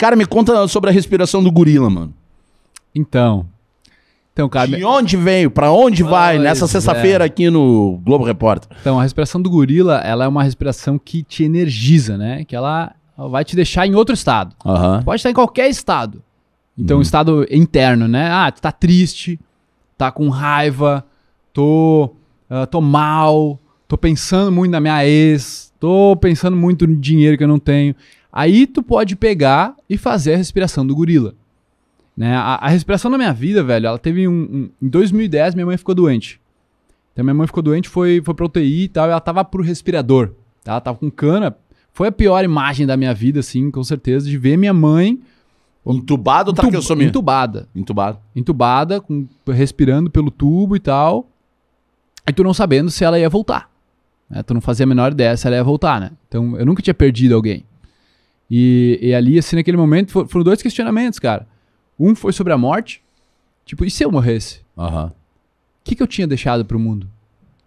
Cara, me conta sobre a respiração do gorila, mano. Então. Então, cara. De onde veio? Pra onde vai? Pois Nessa é. sexta-feira aqui no Globo Repórter. Então, a respiração do gorila, ela é uma respiração que te energiza, né? Que ela vai te deixar em outro estado. Pode estar em qualquer estado. Então, um estado interno, né? Ah, tu tá triste, tá com raiva, tô, ah, tô mal, tô pensando muito na minha ex, tô pensando muito no dinheiro que eu não tenho. Aí tu pode pegar e fazer a respiração do gorila. Né? A, a respiração na minha vida, velho, ela teve um, um- Em 2010, minha mãe ficou doente. Então, minha mãe ficou doente, foi, foi pra UTI e tal, e ela tava pro respirador. tá? Ela tava com cana. Foi a pior imagem da minha vida, assim, com certeza, de ver minha mãe Entubado ou Entub- traqueossomia? entubada. Entubado. Entubada, com, respirando pelo tubo e tal. E tu não sabendo se ela ia voltar. né? Tu não fazia a menor ideia se ela ia voltar, né? Então, eu nunca tinha perdido alguém. E, e ali, assim, naquele momento, fo- foram dois questionamentos, cara. Um foi sobre a morte. Tipo, e se eu morresse? Aham. O que, que eu tinha deixado pro mundo?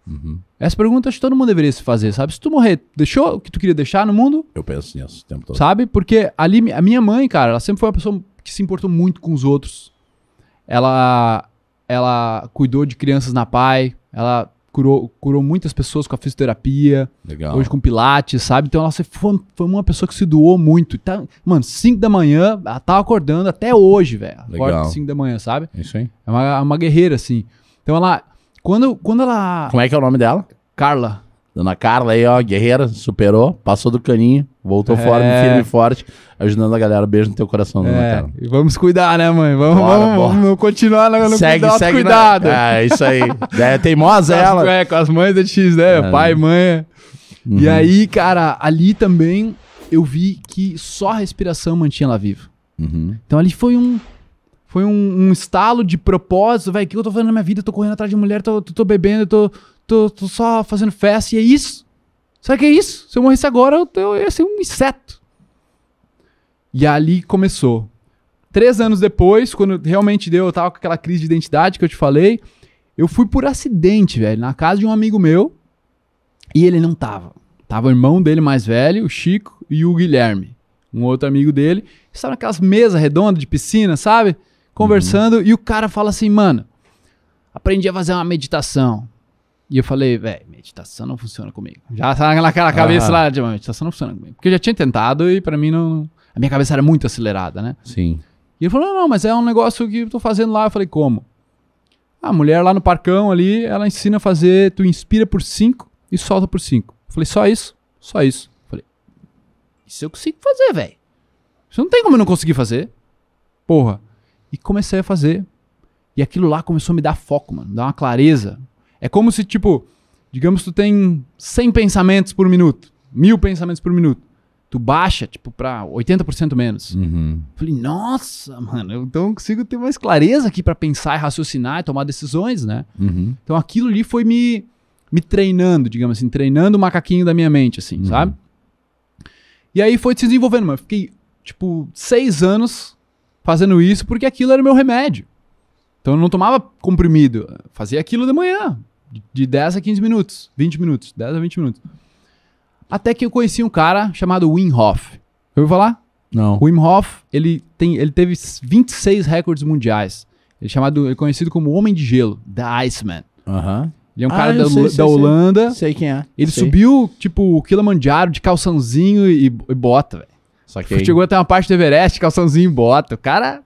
Uhum. Essa pergunta acho que todo mundo deveria se fazer, sabe? Se tu morrer, deixou o que tu queria deixar no mundo? Eu penso nisso o tempo todo. Sabe? Porque ali, a minha mãe, cara, ela sempre foi uma pessoa que se importou muito com os outros. Ela, ela cuidou de crianças na PAI, ela curou, curou muitas pessoas com a fisioterapia, Legal. hoje com pilates, sabe? Então ela foi, foi uma pessoa que se doou muito. Tá, mano, 5 da manhã, ela tava acordando até hoje, velho. Acorda 5 da manhã, sabe? É isso aí. É uma, uma guerreira, assim. Então ela, quando, quando ela... Como é que é o nome dela? Carla, Dona Carla aí, ó, guerreira, superou, passou do caninho, voltou É. fora, firme e forte, ajudando a galera. Beijo no teu coração, Dona É, Carla. e vamos cuidar, né, mãe? Vamos, Bora, vamos, bora. vamos continuar no, no segue, cuidado, segue. cuidado. Na... É, isso aí. É teimosa Com as- ela. É, com as mães da X, né? É. Pai, mãe. Uhum. E aí, cara, ali também eu vi que só a respiração mantinha ela viva. Uhum. Então ali foi um. Foi um, um estalo de propósito, velho. O que eu tô fazendo na minha vida? Eu tô correndo atrás de mulher, tô, tô, tô bebendo, tô, tô, tô só fazendo festa, e é isso. O que é isso? Se eu morresse agora, eu, eu ia ser um inseto. E ali começou. Três anos depois, quando realmente deu, eu tava com aquela crise de identidade que eu te falei, eu fui por acidente, velho, na casa de um amigo meu, e ele não tava. Tava o irmão dele mais velho, o Chico, e o Guilherme, um outro amigo dele. Estavam naquelas mesas redondas de piscina, sabe? Conversando, e o cara fala assim, mano, aprendi a fazer uma meditação. E eu falei, velho, meditação não funciona comigo. Já sabe naquela cabeça lá de meditação não funciona comigo. Porque eu já tinha tentado e pra mim não. A minha cabeça era muito acelerada, né? Sim. E ele falou: não, não, mas é um negócio que eu tô fazendo lá. Eu falei, como? A mulher lá no parcão ali, ela ensina a fazer, tu inspira por 5 e solta por 5. Eu falei, só isso? Só isso. Eu falei, isso eu consigo fazer, velho. Isso não tem como eu não conseguir fazer. Porra. E comecei a fazer. E aquilo lá começou a me dar foco, mano. Me dar uma clareza. É como se, tipo, digamos tu tem 100 pensamentos por minuto. Mil pensamentos por minuto. Tu baixa, tipo, pra 80% menos. Uhum. Falei, nossa, mano, então eu consigo ter mais clareza aqui pra pensar e raciocinar e tomar decisões, né? Uhum. Então aquilo ali foi me, me treinando, digamos assim, treinando o macaquinho da minha mente, assim, Uhum. sabe? E aí foi se desenvolvendo, mano. Fiquei, tipo, seis anos fazendo isso porque aquilo era o meu remédio. Então eu não tomava comprimido, fazia aquilo de manhã, de- de 10 a 15 minutos, 20 minutos, 10 a 20 minutos. Até que eu conheci um cara chamado Wim Hof. Eu ouviu falar? Não. O Wim Hof, ele, tem, ele teve 26 recordes mundiais. Ele é, chamado, ele é conhecido como Homem de Gelo, The Iceman. Aham. Ele é um Ah, cara da, sei, da sei, sei. Holanda. Sei quem é. Ele Sei. subiu, tipo, o Kilimanjaro de calçãozinho e, e bota, velho. Só que Chegou até uma parte do Everest, calçãozinho e bota. O cara,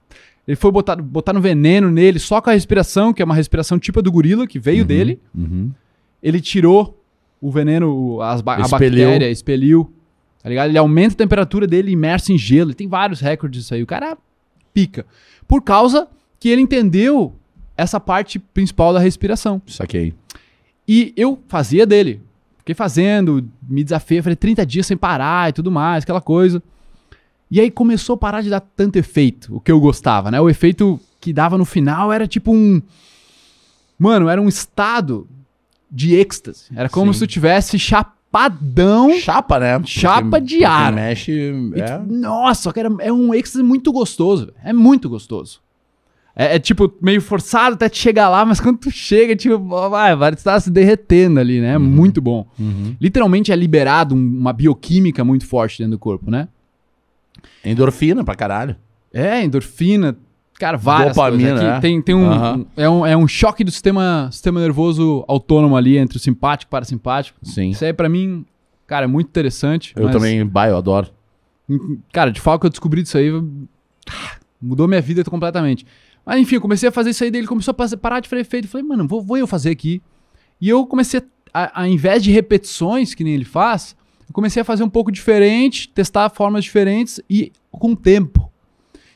ele foi botar, botar no veneno nele só com a respiração, que é uma respiração tipo a do gorila, que veio dele. Uhum. Ele tirou o veneno, as ba a Expeliu. bactéria, expeliu. Tá ligado? Ele aumenta a temperatura dele imerso em gelo. Ele tem vários recordes disso aí. O cara pica. Por causa que ele entendeu essa parte principal da respiração. Saquei. E eu fazia dele. Fiquei fazendo, me desafiei, falei 30 dias sem parar e tudo mais, aquela coisa. E aí começou a parar de dar tanto efeito, o que eu gostava, né? O efeito que dava no final era tipo um. Mano, era um estado de êxtase. Era como Sim. se tu tivesse chapadão. Chapa, né? Chapa de ar. mexe. É. tu- Nossa, cara, é um êxtase muito gostoso. velho. É muito gostoso. É, é, tipo meio forçado até te chegar lá, mas quando tu chega, tipo, vai, vai estar se derretendo ali, né? É muito bom. Uhum. Literalmente é liberado um- uma bioquímica muito forte dentro do corpo, né? Endorfina pra caralho. É, endorfina. Cara, várias Dopamina, coisas. Aqui é. tem, tem um, Aham. um- é, um, é um choque do sistema, sistema nervoso autônomo ali entre o simpático e o parasimpático. Sim. Isso aí, pra mim, cara, é muito interessante. Eu mas, também, bah, eu adoro. Cara, de fato que eu descobri disso aí, mudou minha vida completamente. Mas enfim, eu comecei a fazer isso aí, daí ele começou a parar de fazer efeito. Falei, mano, vou, vou eu fazer aqui. E eu comecei, a, ao invés de repetições, que nem ele faz, eu comecei a fazer um pouco diferente, testar formas diferentes e com tempo.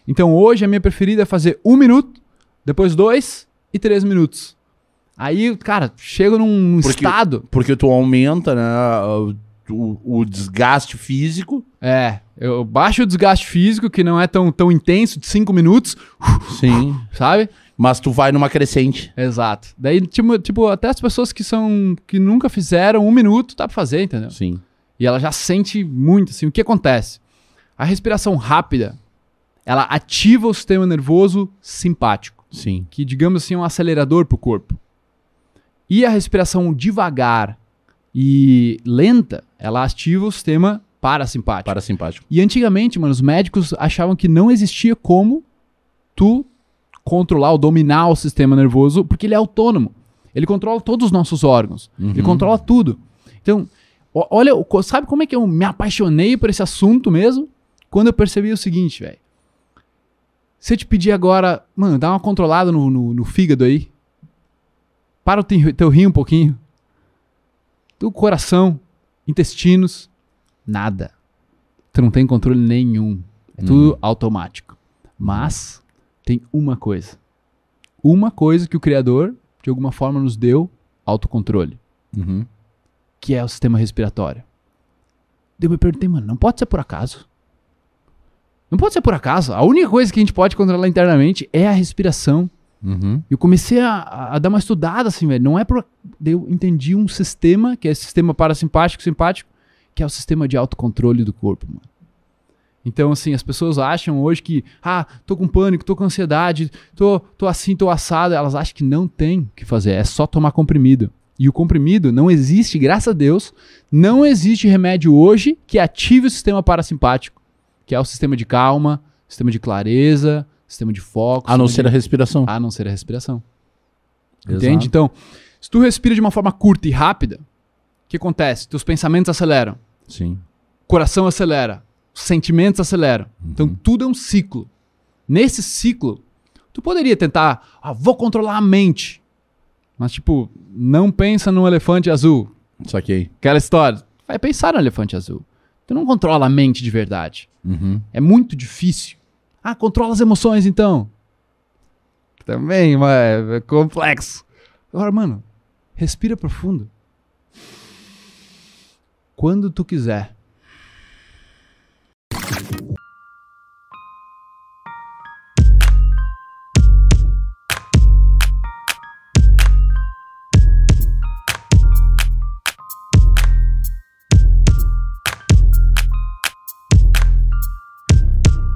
Então hoje a minha preferida é fazer um minuto, depois dois e três minutos. Aí, cara, chego num Porque- estado. Porque tu aumenta, né, o, o desgaste físico. É, eu baixo o desgaste físico, que não é tão, tão intenso, de cinco minutos, Sim. sabe? Mas tu vai numa crescente. Exato. Daí, tipo, tipo, até as pessoas que são. que nunca fizeram um minuto, dá pra fazer, entendeu? Sim. E ela já sente muito, assim. O que acontece? A respiração rápida, ela ativa o sistema nervoso simpático, Sim. que, digamos assim, é um acelerador pro corpo. E a respiração devagar e lenta, ela ativa o sistema parasimpático. Parasimpático. E antigamente, mano, os médicos achavam que não existia como tu controlar ou dominar o sistema nervoso, porque ele é autônomo. Ele controla todos os nossos órgãos. Ele Uhum. controla tudo. Então, o- olha, sabe como é que eu me apaixonei por esse assunto mesmo? Quando eu percebi o seguinte, velho. Se eu te pedir agora, mano, dá uma controlada no, no, no fígado aí. Para o teu, teu rim um pouquinho. Do coração, intestinos, nada. Tu não tem controle nenhum. É tudo automático. Mas tem uma coisa. Uma coisa que o Criador, de alguma forma, nos deu autocontrole, Uhum. Que é o sistema respiratório. Daí Eu me perguntei, mano, não pode ser por acaso. Não pode ser por acaso. A única coisa que a gente pode controlar internamente é a respiração. Uhum. Eu comecei a, a- dar uma estudada, assim, velho. Não é por. daí Eu entendi um sistema, que é sistema parasimpático simpático, que é o sistema de autocontrole do corpo, mano. Então, assim, as pessoas acham hoje que, ah, tô com pânico, tô com ansiedade, tô, tô assim, tô assado. Elas acham que não tem o que fazer, é só tomar comprimido. E o comprimido não existe, graças a Deus, não existe remédio hoje que ative o sistema parasimpático, que é o sistema de calma, sistema de clareza, sistema de foco. A não ser a de- respiração. a não ser a respiração. Exato. Entende? Então, se tu respira de uma forma curta e rápida, o que acontece? Teus pensamentos aceleram, Sim. o coração acelera, os sentimentos aceleram. Então, tudo é um ciclo. Nesse ciclo, tu poderia tentar, ah, vou controlar a mente. Mas, tipo, não pensa num elefante azul. Saquei. Aquela história. Vai pensar no elefante azul. Tu não controla a mente de verdade. Uhum. É muito difícil. Ah, controla as emoções então. Também, mas é complexo. Agora, mano, respira profundo. Quando tu quiser,